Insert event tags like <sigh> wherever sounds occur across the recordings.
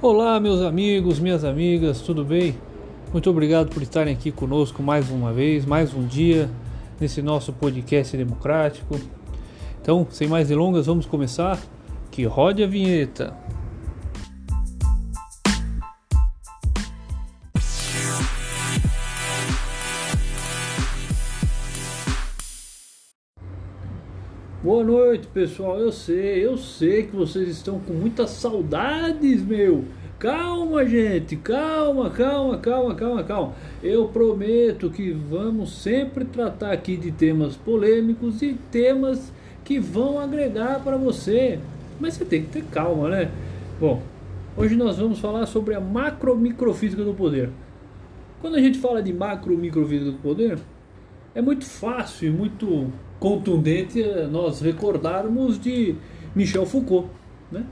Olá, meus amigos, minhas amigas, tudo bem? Muito obrigado por estarem aqui conosco mais uma vez, mais um dia nesse nosso podcast democrático. Então, sem mais delongas, vamos começar. Que rode a vinheta. Pessoal. Eu sei, eu sei que vocês estão com muitas saudades, meu. Calma, gente, calma, calma, calma, calma, calma. Eu prometo que vamos sempre tratar aqui de temas polêmicos e temas que vão agregar para você. Mas você tem que ter calma, né? Bom, hoje nós vamos falar sobre a macro-microfísica do poder. Quando a gente fala de macro-microfísica do poder, é muito fácil e muito contundente nós recordarmos de Michel Foucault, né?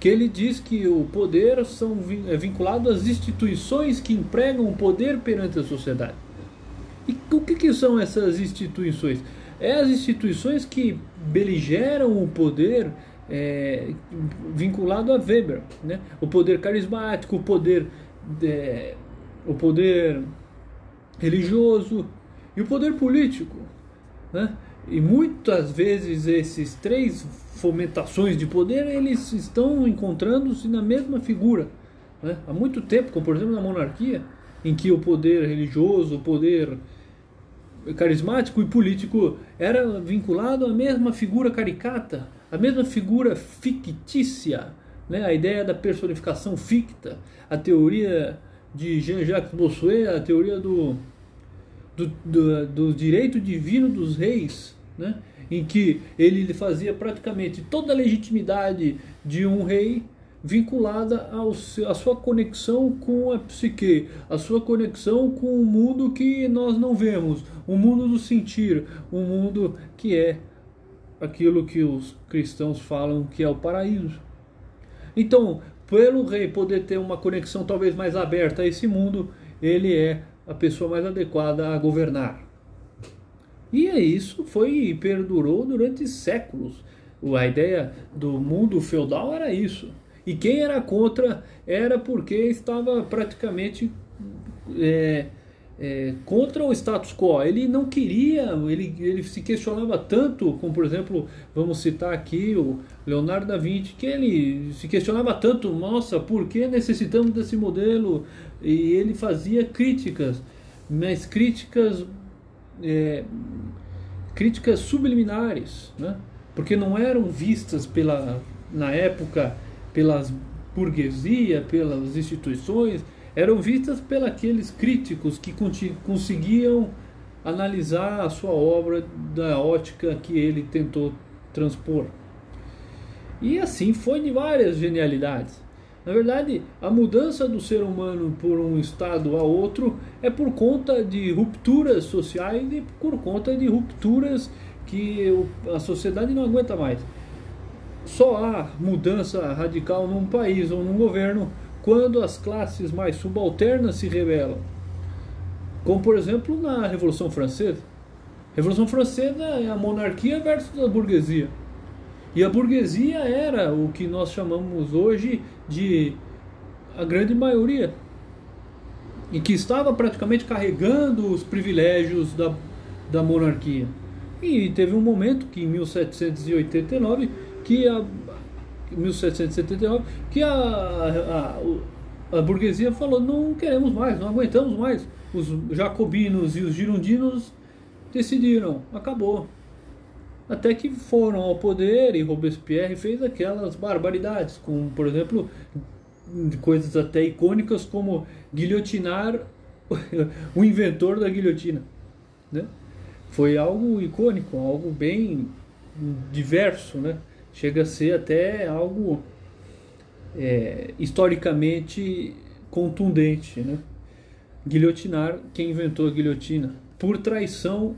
que ele diz que o poder são, é vinculado às instituições que empregam o poder perante a sociedade. E o que, que são essas instituições? É as instituições que beligeram o poder é, vinculado a Weber, né? o poder carismático, o poder, é, o poder religioso e o poder político. Né? E muitas vezes esses três fomentações de poder eles estão encontrando-se na mesma figura. Né? Há muito tempo, como por exemplo na monarquia, em que o poder religioso, o poder carismático e político era vinculado à mesma figura caricata, à mesma figura fictícia, né? a ideia da personificação ficta, a teoria de Jean-Jacques Bossuet, a teoria do do, do, do direito divino dos reis, né? em que ele fazia praticamente toda a legitimidade de um rei vinculada ao, à sua conexão com a psique, a sua conexão com o mundo que nós não vemos, o mundo do sentir, o mundo que é aquilo que os cristãos falam que é o paraíso. Então, pelo rei poder ter uma conexão talvez mais aberta a esse mundo, ele é a pessoa mais adequada a governar. E é isso foi perdurou durante séculos. A ideia do mundo feudal era isso. E quem era contra era porque estava praticamente é, é, contra o status quo. Ele não queria, ele, ele se questionava tanto, como por exemplo, vamos citar aqui o Leonardo da Vinci, que ele se questionava tanto, nossa, por que necessitamos desse modelo e ele fazia críticas, mas críticas é, críticas subliminares, né? porque não eram vistas pela, na época pelas burguesia, pelas instituições, eram vistas pelos críticos que conseguiam analisar a sua obra da ótica que ele tentou transpor. E assim foi de várias genialidades. Na verdade, a mudança do ser humano por um estado a outro é por conta de rupturas sociais e por conta de rupturas que a sociedade não aguenta mais. Só há mudança radical num país ou num governo quando as classes mais subalternas se rebelam. Como, por exemplo, na Revolução Francesa. Revolução Francesa é a monarquia versus a burguesia. E a burguesia era o que nós chamamos hoje de a grande maioria. E que estava praticamente carregando os privilégios da, da monarquia. E teve um momento que em 1789 que a 1779 que a, a, a burguesia falou não queremos mais, não aguentamos mais. Os jacobinos e os girondinos decidiram, acabou. Até que foram ao poder e Robespierre fez aquelas barbaridades, como por exemplo coisas até icônicas como guilhotinar <laughs> o inventor da guilhotina. Né? Foi algo icônico, algo bem diverso, né? Chega a ser até algo é, historicamente contundente. Né? Guilhotinar quem inventou a guilhotina por traição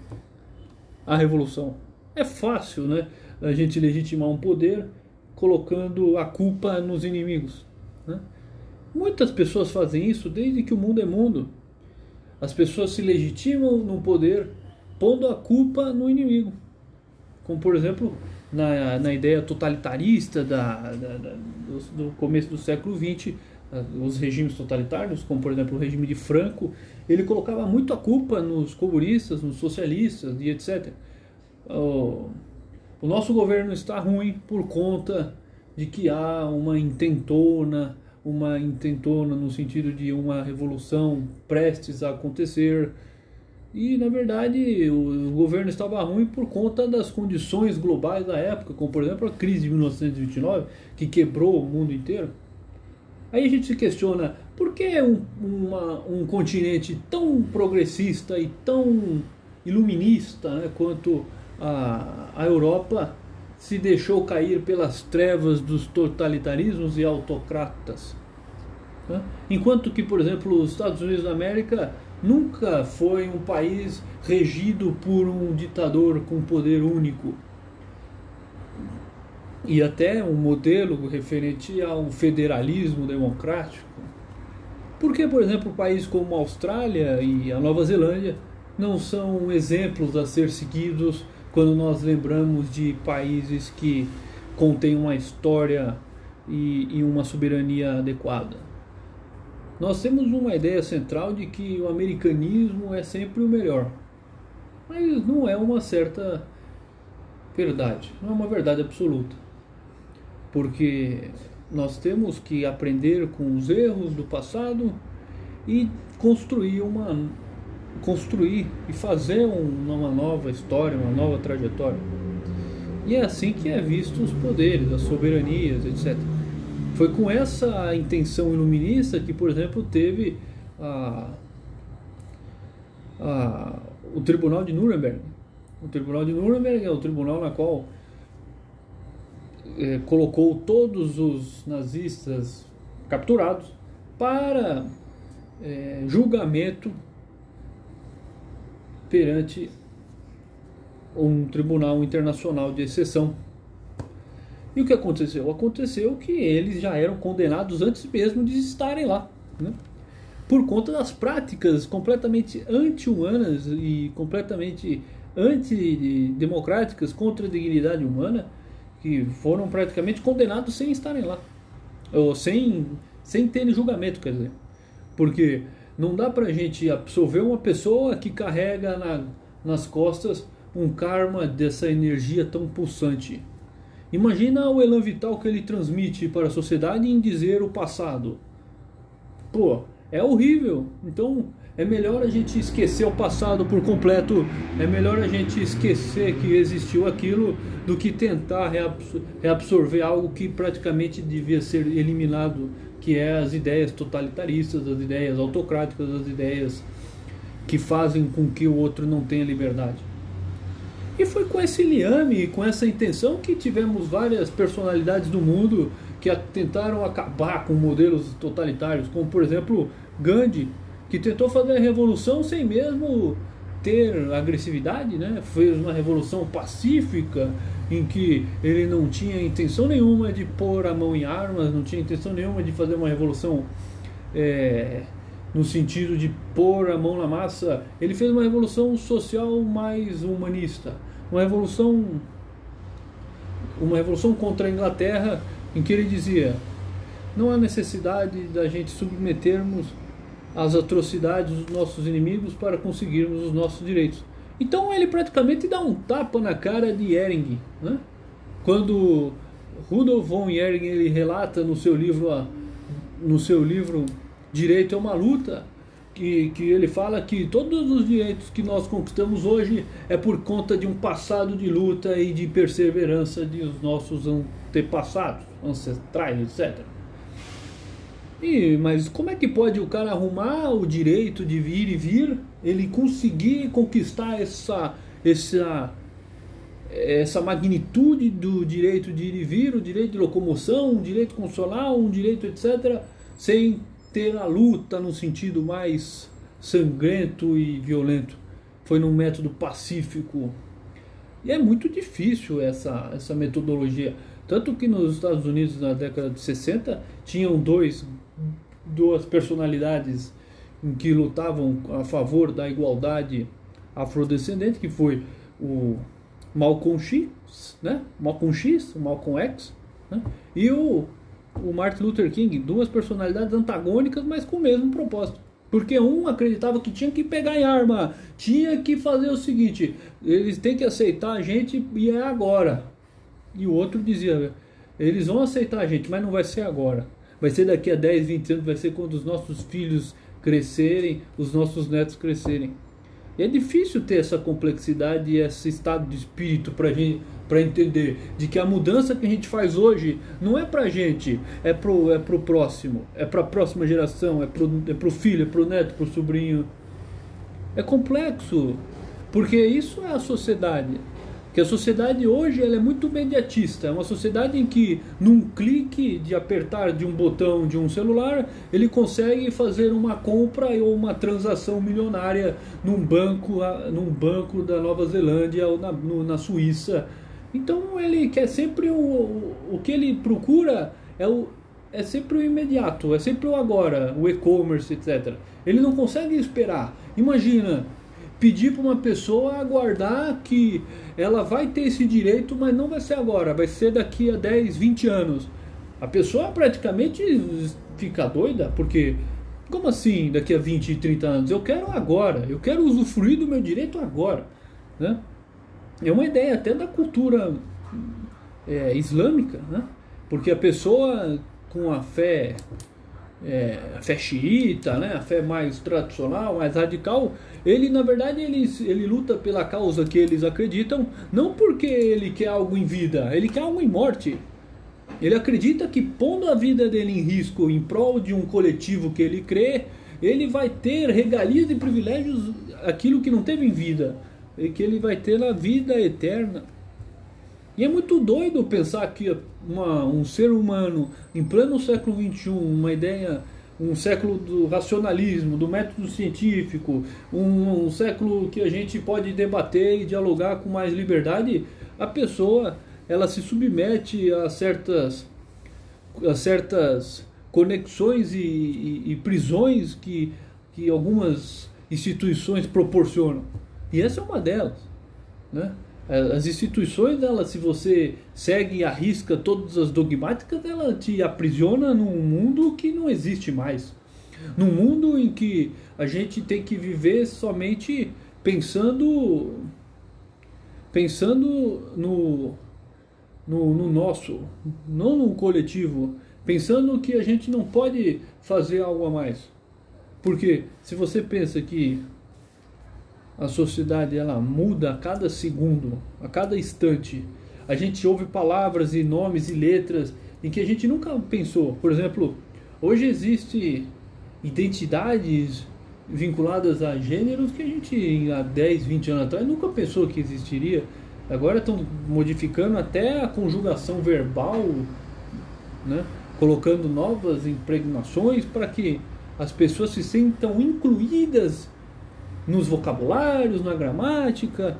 à revolução. É fácil, né? A gente legitimar um poder colocando a culpa nos inimigos. Né? Muitas pessoas fazem isso desde que o mundo é mundo. As pessoas se legitimam no poder pondo a culpa no inimigo. Como, por exemplo, na, na ideia totalitarista da, da, da do, do, começo do século XX, os regimes totalitários, como por exemplo o regime de Franco, ele colocava muito a culpa nos comunistas, nos socialistas e etc. O, o nosso governo está ruim por conta de que há uma intentona, uma intentona no sentido de uma revolução prestes a acontecer. E na verdade o, governo estava ruim por conta das condições globais da época, como por exemplo a crise de 1929, que quebrou o mundo inteiro. Aí a gente se questiona por que um, uma, um continente tão progressista e tão iluminista né, quanto a, a Europa se deixou cair pelas trevas dos totalitarismos e autocratas. Né? Enquanto que, por exemplo, os Estados Unidos da América nunca foi um país regido por um ditador com poder único. E até um modelo referente ao federalismo democrático. Por que, por exemplo, países como a Austrália e a Nova Zelândia não são exemplos a ser seguidos quando nós lembramos de países que contêm uma história e, e uma soberania adequada? Nós temos uma ideia central de que o americanismo é sempre o melhor, mas não é uma certa verdade, não é uma verdade absoluta, porque nós temos que aprender com os erros do passado e construir uma construir e fazer uma nova história, uma nova trajetória. E é assim que é visto os poderes, as soberanias, etc. Foi com essa intenção iluminista que, por exemplo, teve a, a, o Tribunal de Nuremberg. O Tribunal de Nuremberg é o tribunal na qual é, colocou todos os nazistas capturados para é, julgamento perante um tribunal internacional de exceção. E o que aconteceu? Aconteceu que eles já eram condenados antes mesmo de estarem lá, né? por conta das práticas completamente anti-humanas e completamente antidemocráticas contra a dignidade humana que foram praticamente condenados sem estarem lá, ou sem, sem terem julgamento, quer dizer. Porque não dá pra gente absolver uma pessoa que carrega na, nas costas um karma dessa energia tão pulsante. Imagina o elan vital que ele transmite para a sociedade em dizer o passado. Pô, é horrível. Então é melhor a gente esquecer o passado por completo, é melhor a gente esquecer que existiu aquilo do que tentar reabsorver algo que praticamente devia ser eliminado, que é as ideias totalitaristas, as ideias autocráticas, as ideias que fazem com que o outro não tenha liberdade. E foi com esse liame, com essa intenção que tivemos várias personalidades do mundo que tentaram acabar com modelos totalitários, como por exemplo Gandhi, que tentou fazer a revolução sem mesmo ter agressividade, né? Fez uma revolução pacífica em que ele não tinha intenção nenhuma de pôr a mão em armas, não tinha intenção nenhuma de fazer uma revolução é, no sentido de pôr a mão na massa. Ele fez uma revolução social mais humanista, uma revolução uma revolução contra a Inglaterra em que ele dizia não há necessidade da gente submetermos as atrocidades dos nossos inimigos para conseguirmos os nossos direitos. Então ele praticamente dá um tapa na cara de Ehring, né? Quando Rudolf von Ehring ele relata no seu livro no seu livro Direito é uma luta, que, que ele fala que todos os direitos que nós conquistamos hoje é por conta de um passado de luta e de perseverança dos nossos antepassados, ancestrais, etc. E, mas como é que pode o cara arrumar o direito de vir e vir, ele conseguir conquistar essa, essa, essa magnitude do direito de ir e vir, o direito de locomoção, o direito consolar, um direito etc., sem ter a luta no sentido mais sangrento e violento? Foi num método pacífico. E é muito difícil essa, essa metodologia. Tanto que nos Estados Unidos, na década de 60, tinham dois duas personalidades que lutavam a favor da igualdade afrodescendente, que foi o Malcolm X, né? Malcolm X, Malcolm X, né? e o o Martin Luther King, duas personalidades antagônicas, mas com o mesmo propósito. Porque um acreditava que tinha que pegar em arma, tinha que fazer o seguinte, eles têm que aceitar a gente e é agora. E o outro dizia, eles vão aceitar a gente, mas não vai ser agora. Vai ser daqui a 10, 20 anos, vai ser quando os nossos filhos crescerem, os nossos netos crescerem. E é difícil ter essa complexidade e esse estado de espírito para gente para entender de que a mudança que a gente faz hoje não é para a gente, é pro é pro próximo, é para a próxima geração, é pro é pro filho, é pro neto, pro sobrinho. É complexo, porque isso é a sociedade. Que a sociedade hoje ela é muito mediatista, é uma sociedade em que num clique de apertar de um botão de um celular, ele consegue fazer uma compra ou uma transação milionária num banco, num banco da Nova Zelândia ou na, no, na Suíça. Então ele quer sempre o, o, o que ele procura é o é sempre o imediato, é sempre o agora, o e-commerce, etc. Ele não consegue esperar. Imagina, pedir para uma pessoa aguardar que ela vai ter esse direito, mas não vai ser agora, vai ser daqui a 10, 20 anos. A pessoa praticamente fica doida, porque como assim daqui a 20, 30 anos? Eu quero agora, eu quero usufruir do meu direito agora. Né? É uma ideia até da cultura é, islâmica, né? porque a pessoa com a fé é, a fé xiita, né, a fé mais tradicional, mais radical, ele na verdade ele, ele luta pela causa que eles acreditam, não porque ele quer algo em vida, ele quer algo em morte. Ele acredita que pondo a vida dele em risco em prol de um coletivo que ele crê, ele vai ter regalias e privilégios, aquilo que não teve em vida, e que ele vai ter na vida eterna. E é muito doido pensar que uma, um ser humano em pleno século XXI, uma ideia, um século do racionalismo, do método científico, um, um século que a gente pode debater e dialogar com mais liberdade, a pessoa ela se submete a certas, a certas conexões e, e, e prisões que, que algumas instituições proporcionam. E essa é uma delas. Né? As instituições, ela, se você segue e arrisca todas as dogmáticas, ela te aprisiona num mundo que não existe mais. Num mundo em que a gente tem que viver somente pensando pensando no, no, no nosso, não no coletivo, pensando que a gente não pode fazer algo a mais. Porque se você pensa que a sociedade ela muda a cada segundo, a cada instante. A gente ouve palavras e nomes e letras em que a gente nunca pensou. Por exemplo, hoje existe identidades vinculadas a gêneros que a gente há 10, 20 anos atrás nunca pensou que existiria. Agora estão modificando até a conjugação verbal, né? colocando novas impregnações para que as pessoas se sintam incluídas nos vocabulários, na gramática.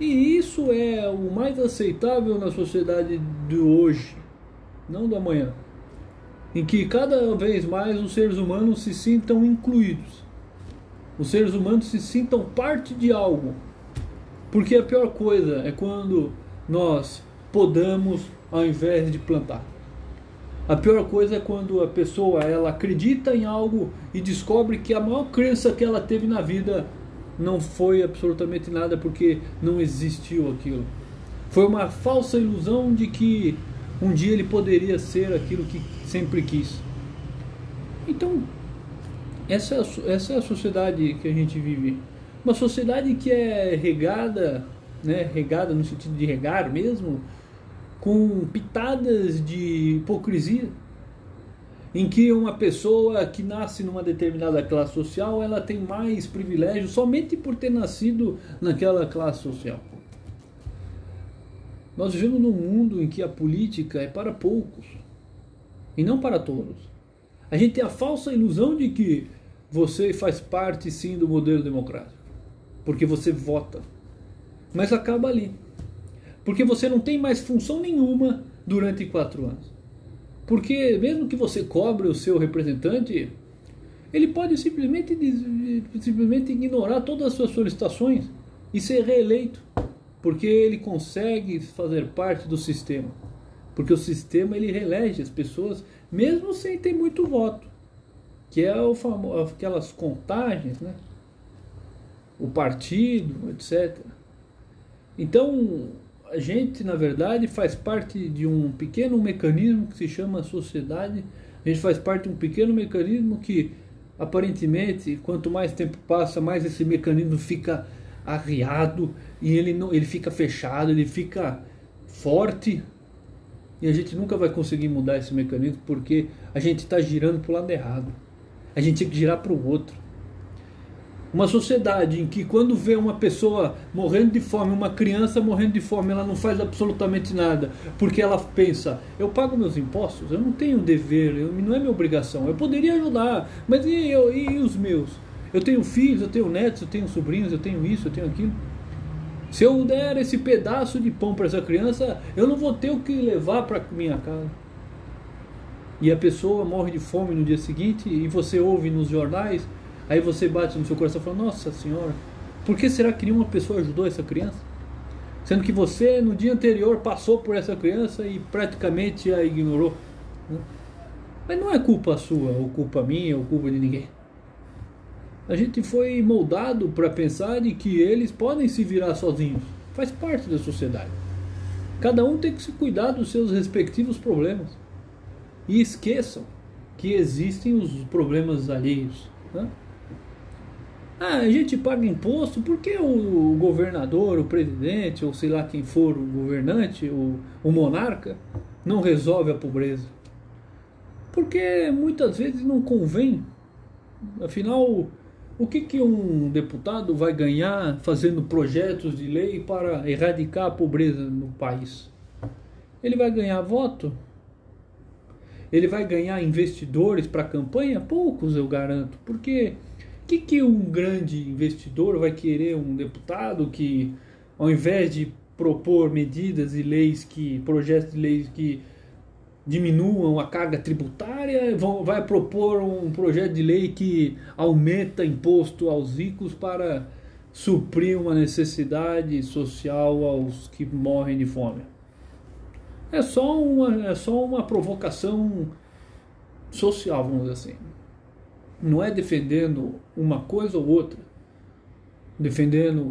E isso é o mais aceitável na sociedade de hoje, não do amanhã. Em que cada vez mais os seres humanos se sintam incluídos. Os seres humanos se sintam parte de algo. Porque a pior coisa é quando nós podamos ao invés de plantar. A pior coisa é quando a pessoa ela acredita em algo e descobre que a maior crença que ela teve na vida não foi absolutamente nada porque não existiu aquilo. Foi uma falsa ilusão de que um dia ele poderia ser aquilo que sempre quis. Então, essa é a, essa é a sociedade que a gente vive. Uma sociedade que é regada, né, regada no sentido de regar mesmo, com pitadas de hipocrisia em que uma pessoa que nasce numa determinada classe social ela tem mais privilégios somente por ter nascido naquela classe social. Nós vivemos num mundo em que a política é para poucos e não para todos. A gente tem a falsa ilusão de que você faz parte sim do modelo democrático, porque você vota, mas acaba ali, porque você não tem mais função nenhuma durante quatro anos. Porque mesmo que você cobre o seu representante, ele pode simplesmente, simplesmente ignorar todas as suas solicitações e ser reeleito, porque ele consegue fazer parte do sistema. Porque o sistema ele reelege as pessoas mesmo sem ter muito voto, que é o famo, aquelas contagens, né? o partido, etc. Então, a gente, na verdade, faz parte de um pequeno mecanismo que se chama sociedade. A gente faz parte de um pequeno mecanismo que, aparentemente, quanto mais tempo passa, mais esse mecanismo fica arriado e ele, não, ele fica fechado, ele fica forte. E a gente nunca vai conseguir mudar esse mecanismo porque a gente está girando para o lado errado. A gente tem que girar para o outro. Uma sociedade em que quando vê uma pessoa morrendo de fome, uma criança morrendo de fome, ela não faz absolutamente nada, porque ela pensa, eu pago meus impostos, eu não tenho dever, eu, não é minha obrigação, eu poderia ajudar, mas e, eu, e os meus? Eu tenho filhos, eu tenho netos, eu tenho sobrinhos, eu tenho isso, eu tenho aquilo. Se eu der esse pedaço de pão para essa criança, eu não vou ter o que levar para minha casa. E a pessoa morre de fome no dia seguinte e você ouve nos jornais Aí você bate no seu coração e fala: Nossa Senhora, por que será que nenhuma pessoa ajudou essa criança? Sendo que você no dia anterior passou por essa criança e praticamente a ignorou. Né? Mas não é culpa sua, ou culpa minha, ou culpa de ninguém. A gente foi moldado para pensar de que eles podem se virar sozinhos. Faz parte da sociedade. Cada um tem que se cuidar dos seus respectivos problemas. E esqueçam que existem os problemas alheios. Né? Ah, a gente paga imposto porque o, governador, o presidente, ou sei lá quem for o governante, o, o monarca, não resolve a pobreza. Porque muitas vezes não convém. Afinal, o que, que um deputado vai ganhar fazendo projetos de lei para erradicar a pobreza no país? Ele vai ganhar voto? Ele vai ganhar investidores para a campanha? Poucos, eu garanto. Porque que, que um grande investidor vai querer um deputado que, ao invés de propor medidas e leis que, projetos de leis que diminuam a carga tributária, vão, vai propor um projeto de lei que aumenta imposto aos ricos para suprir uma necessidade social aos que morrem de fome. É só uma, é só uma provocação social, vamos dizer assim não é defendendo uma coisa ou outra, defendendo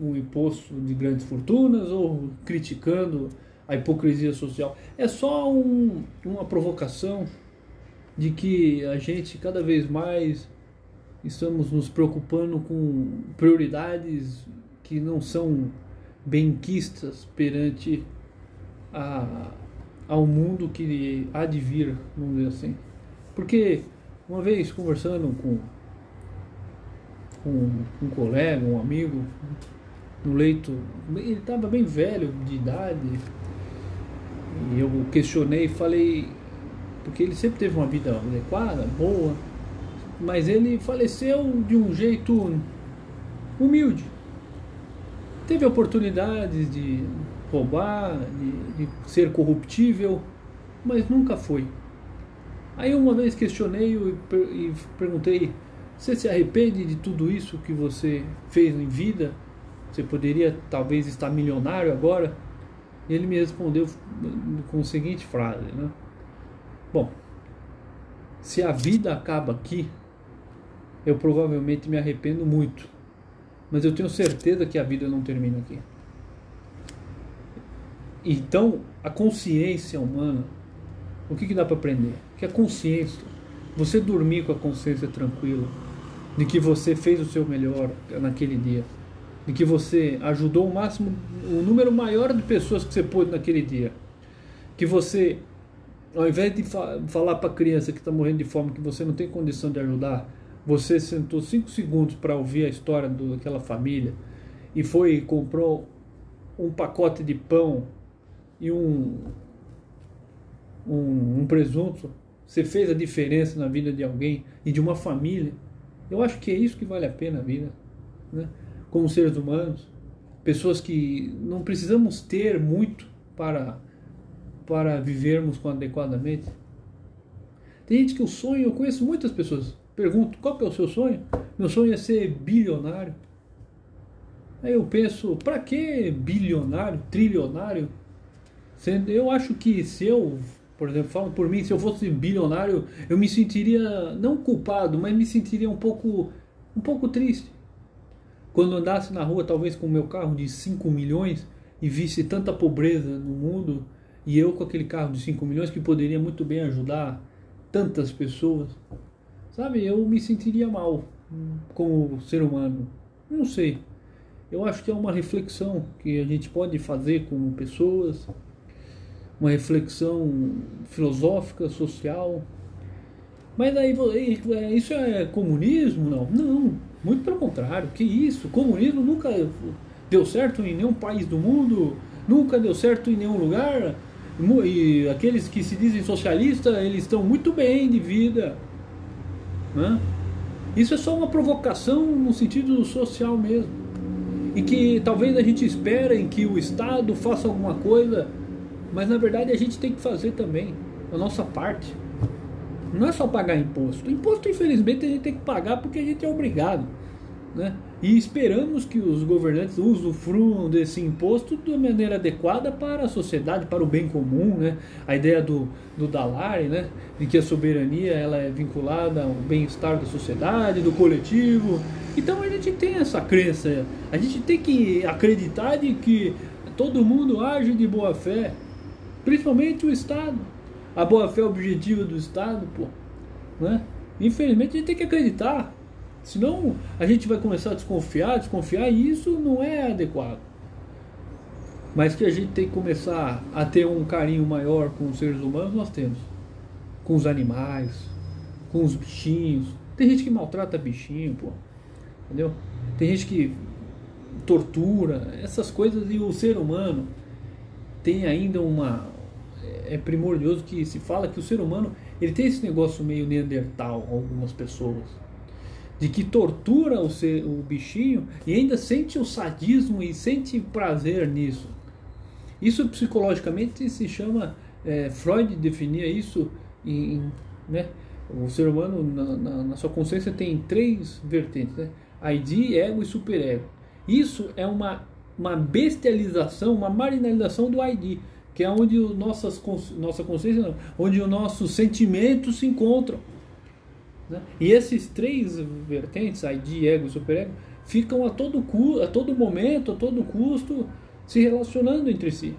o imposto de grandes fortunas ou criticando a hipocrisia social. É só um, uma provocação de que a gente cada vez mais estamos nos preocupando com prioridades que não são benquistas perante a, ao mundo que há de vir, vamos dizer assim. Porque uma vez conversando com, com um colega, um amigo, no leito, ele estava bem velho de idade, e eu questionei falei, porque ele sempre teve uma vida adequada, boa, mas ele faleceu de um jeito humilde. Teve oportunidades de roubar, de, de ser corruptível, mas nunca foi. Aí uma vez questionei e perguntei: você se arrepende de tudo isso que você fez em vida? Você poderia talvez estar milionário agora? Ele me respondeu com a seguinte frase: né? Bom, se a vida acaba aqui, eu provavelmente me arrependo muito, mas eu tenho certeza que a vida não termina aqui. Então, a consciência humana o que, que dá para aprender? Que a consciência, você dormir com a consciência tranquila, de que você fez o seu melhor naquele dia, de que você ajudou o máximo, o número maior de pessoas que você pôde naquele dia, que você, ao invés de fa falar para a criança que está morrendo de fome que você não tem condição de ajudar, você sentou cinco segundos para ouvir a história daquela família e foi e comprou um pacote de pão e um, um, um presunto, você fez a diferença na vida de alguém e de uma família. Eu acho que é isso que vale a pena a vida, né? como seres humanos. Pessoas que não precisamos ter muito para, para vivermos adequadamente. Tem gente que o sonho, eu conheço muitas pessoas, pergunto, qual que é o seu sonho? Meu sonho é ser bilionário. Aí eu penso, para que bilionário, trilionário? Eu acho que se eu Por exemplo, falo por mim, se eu fosse bilionário, eu me sentiria não culpado, mas me sentiria um pouco um pouco triste. Quando andasse na rua, talvez com o meu carro de 5 milhões e visse tanta pobreza no mundo, e eu com aquele carro de 5 milhões que poderia muito bem ajudar tantas pessoas, sabe? Eu me sentiria mal como ser humano. Não sei. Eu acho que é uma reflexão que a gente pode fazer como pessoas, uma reflexão filosófica, social. Mas aí é, isso é comunismo? Não. Não, muito pelo contrário. Que isso? Comunismo nunca deu certo em nenhum país do mundo, nunca deu certo em nenhum lugar. E aqueles que se dizem socialistas, eles estão muito bem de vida. Né? Isso é só uma provocação no sentido social mesmo e que talvez a gente espere em que o Estado faça alguma coisa, mas na verdade a gente tem que fazer também a nossa parte. Não é só pagar imposto. Imposto, infelizmente, a gente tem que pagar porque a gente é obrigado. Né? E esperamos que os governantes usufruam desse imposto de maneira adequada para a sociedade, para o bem comum. Né? A ideia do, do Dalari, né? de que a soberania ela é vinculada ao bem-estar da sociedade, do coletivo. Então a gente tem essa crença, a gente tem que acreditar de que todo mundo age de boa fé, principalmente o Estado. A boa fé objetiva do Estado, pô. Né? Infelizmente a gente tem que acreditar. Senão a gente vai começar a desconfiar, desconfiar, e isso não é adequado. Mas que a gente tem que começar a ter um carinho maior com os seres humanos, nós temos. Com os animais, com os bichinhos. Tem gente que maltrata bichinho, pô. Entendeu? Tem gente que tortura, essas coisas, e o ser humano tem ainda uma. É primordioso que se fala que o ser humano ele tem esse negócio meio neandertal, algumas pessoas, de que tortura o, ser, o bichinho e ainda sente o sadismo e sente prazer nisso. Isso psicologicamente se chama. É, Freud definia isso em. Né, o ser humano, na, na, na sua consciência, tem três vertentes: né? ID, ego e superego. Isso é uma, uma bestialização, uma marginalização do ID, que é onde o nossas, nossa consciência, não, onde os nossos sentimentos se encontram. Né? E esses três vertentes, ID, ego e superego, ficam a todo, a todo momento, a todo custo, se relacionando entre si.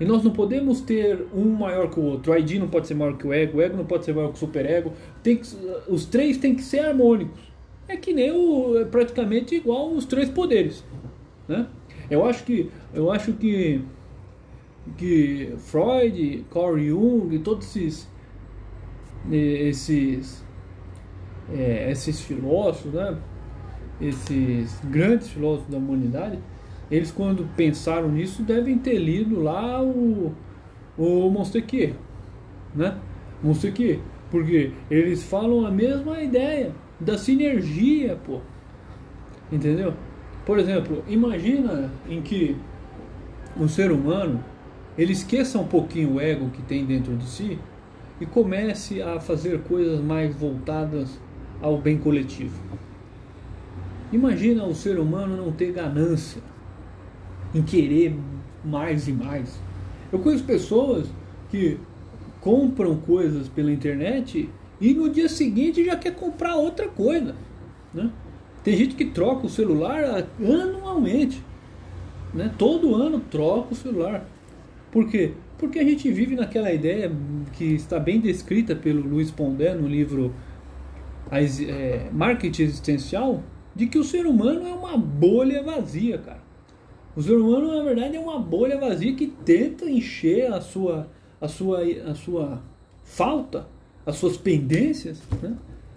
E nós não podemos ter um maior que o outro. O ID não pode ser maior que o ego, o ego não pode ser maior que o superego. Tem que, os três têm que ser harmônicos é que nem o, é praticamente igual os três poderes. Né? Eu acho que eu acho que que Freud, Carl Jung todos esses esses é, esses filósofos, né? esses grandes filósofos da humanidade, eles quando pensaram nisso devem ter lido lá o o Montesquieu, né? Montesquieu, porque eles falam a mesma ideia da sinergia, pô. Entendeu? Por exemplo, imagina em que um ser humano ele esqueça um pouquinho o ego que tem dentro de si e comece a fazer coisas mais voltadas ao bem coletivo. Imagina o ser humano não ter ganância em querer mais e mais. Eu conheço pessoas que compram coisas pela internet e no dia seguinte já quer comprar outra coisa. Né? Tem gente que troca o celular anualmente. Né? Todo ano troca o celular. Por quê? Porque a gente vive naquela ideia que está bem descrita pelo Luiz Pondé no livro é, Marketing Existencial, de que o ser humano é uma bolha vazia, cara. O ser humano, na verdade, é uma bolha vazia que tenta encher a sua, a sua, a sua falta as suas pendências, né?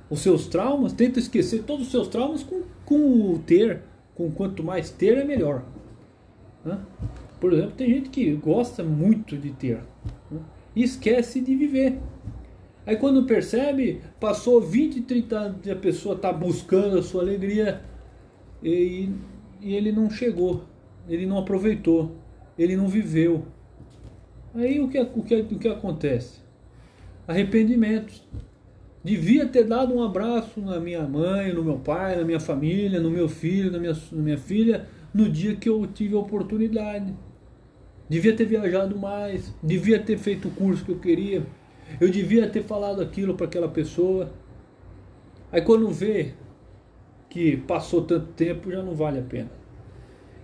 os seus traumas, tenta esquecer todos os seus traumas com, com o ter, com quanto mais ter é melhor. Né? Por exemplo, tem gente que gosta muito de ter né? e esquece de viver. Aí quando percebe, passou 20, 30 anos e a pessoa está buscando a sua alegria e, e ele não chegou, ele não aproveitou, ele não viveu. Aí o que, o que, o que acontece? arrependimentos. Devia ter dado um abraço na minha mãe, no meu pai, na minha família, no meu filho, na minha, na minha filha, no dia que eu tive a oportunidade. Devia ter viajado mais, devia ter feito o curso que eu queria, eu devia ter falado aquilo para aquela pessoa. Aí quando vê que passou tanto tempo, já não vale a pena.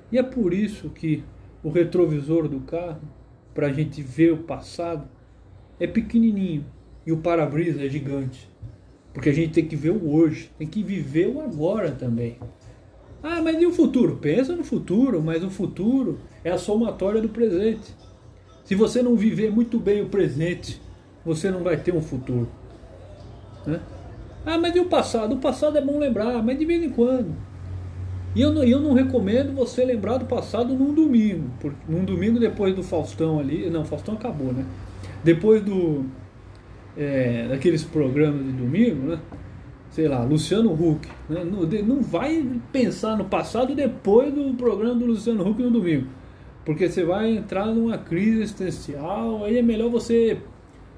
E é por isso que o retrovisor do carro, para a gente ver o passado, é pequenininho e o para-brisa é gigante. Porque a gente tem que ver o hoje, tem que viver o agora também. Ah, mas e o futuro? Pensa no futuro, mas o futuro é a somatória do presente. Se você não viver muito bem o presente, você não vai ter um futuro. Né? Ah, mas e o passado? O passado é bom lembrar, mas de vez em quando. E eu não, eu não recomendo você lembrar do passado num domingo. Porque num domingo depois do Faustão ali. Não, Faustão acabou, né? Depois do. É, daqueles programas de domingo, né? Sei lá, Luciano Huck. Né? Não, não vai pensar no passado depois do programa do Luciano Huck no domingo. Porque você vai entrar numa crise existencial. Aí é melhor você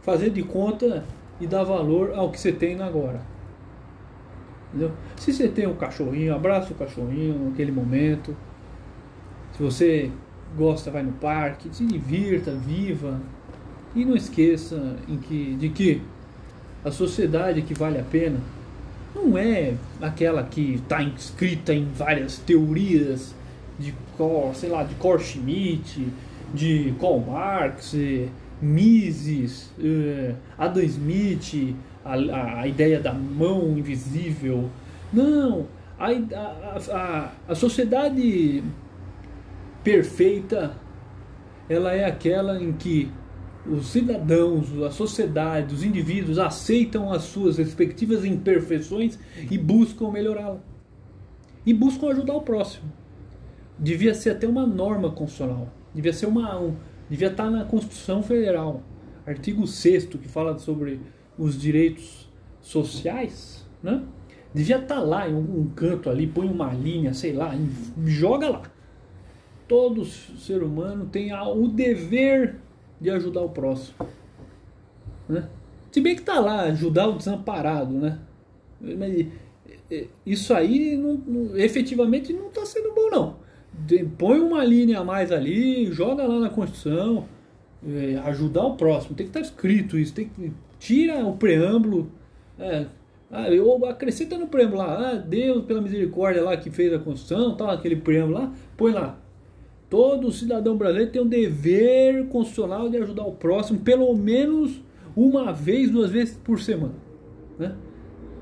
fazer de conta e dar valor ao que você tem agora. Entendeu? Se você tem um cachorrinho, abraça o cachorrinho naquele momento. Se você gosta, vai no parque, se divirta, viva. E não esqueça em que, de que a sociedade que vale a pena não é aquela que está inscrita em várias teorias de, sei lá, de Carl Schmitt, de Karl Marx, Mises, eh, Adam Smith, a, a, a, ideia da mão invisível. Não, a, a, a sociedade perfeita ela é aquela em que os cidadãos, a sociedade, os indivíduos aceitam as suas respectivas imperfeições e buscam melhorá-la. E buscam ajudar o próximo. Devia ser até uma norma constitucional. Devia ser uma, um, devia estar na Constituição Federal, artigo 6 que fala sobre os direitos sociais, né? Devia estar lá em um canto ali, põe uma linha, sei lá, joga lá. Todo ser humano tem o dever de ajudar o próximo. Né? Se bem que está lá, ajudar o desamparado, né? Mas isso aí não, não, efetivamente não está sendo bom não põe uma linha a mais ali, joga lá na Constituição, é, ajudar o próximo. Tem que estar escrito isso, tem que tira o preâmbulo. É, ah, eu acrescenta no preâmbulo lá, ah, Deus pela misericórdia lá que fez a Constituição, tal, aquele preâmbulo lá, põe lá. Todo cidadão brasileiro tem o dever constitucional de ajudar o próximo, pelo menos uma vez, duas vezes por semana. Né?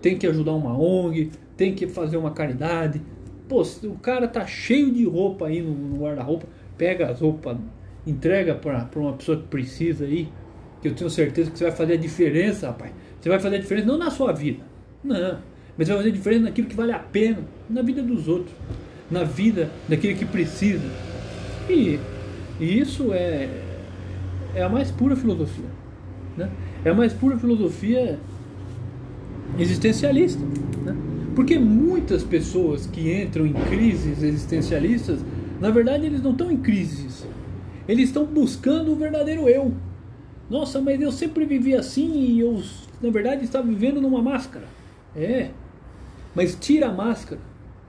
Tem que ajudar uma ONG, tem que fazer uma caridade, Pô, o cara tá cheio de roupa aí no, no guarda-roupa, pega as roupas, entrega para uma pessoa que precisa aí, que eu tenho certeza que você vai fazer a diferença, rapaz. Você vai fazer a diferença não na sua vida, não, mas vai fazer a diferença naquilo que vale a pena, na vida dos outros, na vida daquele que precisa. E, e isso é, é a mais pura filosofia. Né? É a mais pura filosofia existencialista. Né? Porque muitas pessoas que entram em crises existencialistas, na verdade eles não estão em crises. Eles estão buscando o verdadeiro eu. Nossa, mas eu sempre vivi assim e eu, na verdade, estava vivendo numa máscara. É. Mas tira a máscara.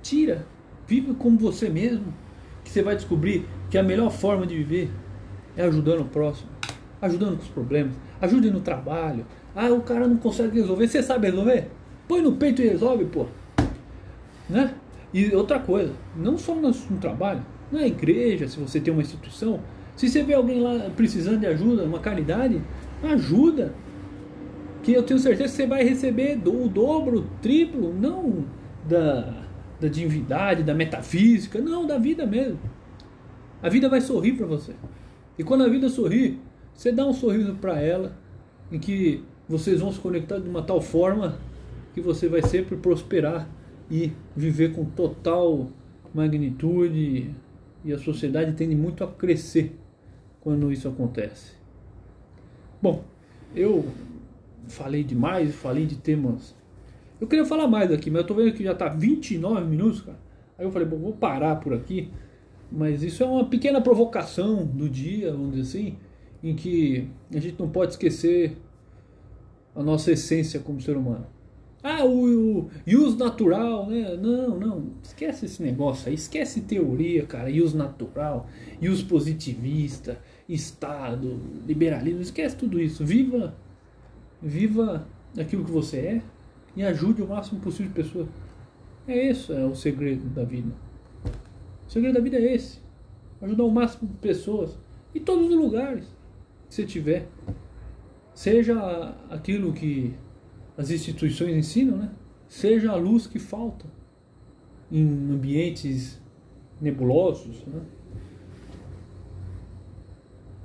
Tira. Vive como você mesmo. Que você vai descobrir que a melhor forma de viver é ajudando o próximo. Ajudando com os problemas. Ajude no trabalho. Ah, o cara não consegue resolver. Você sabe resolver? Põe no peito e resolve, pô. Né? E outra coisa, não só no, no trabalho, na igreja, se você tem uma instituição, se você vê alguém lá precisando de ajuda, uma caridade, ajuda. Que eu tenho certeza que você vai receber o dobro, o triplo, não da, da divindade, da metafísica, não, da vida mesmo. A vida vai sorrir para você. E quando a vida sorrir, você dá um sorriso para ela, em que vocês vão se conectar de uma tal forma que você vai sempre prosperar e viver com total magnitude e a sociedade tende muito a crescer quando isso acontece. Bom, eu falei demais, falei de temas. Eu queria falar mais aqui, mas eu tô vendo que já tá 29 minutos, cara. Aí eu falei, bom, vou parar por aqui. Mas isso é uma pequena provocação do dia, vamos dizer assim, em que a gente não pode esquecer a nossa essência como ser humano. Ah, o, o natural, né? Não, não. Esquece esse negócio aí. Esquece teoria, cara. Use natural, use positivista, Estado, liberalismo. Esquece tudo isso. Viva, viva aquilo que você é e ajude o máximo possível de pessoas. É isso, é o segredo da vida. O segredo da vida é esse. Ajudar o máximo de pessoas. Em todos os lugares que você tiver. Seja aquilo que as instituições ensinam, né? seja a luz que falta em ambientes nebulosos. Né?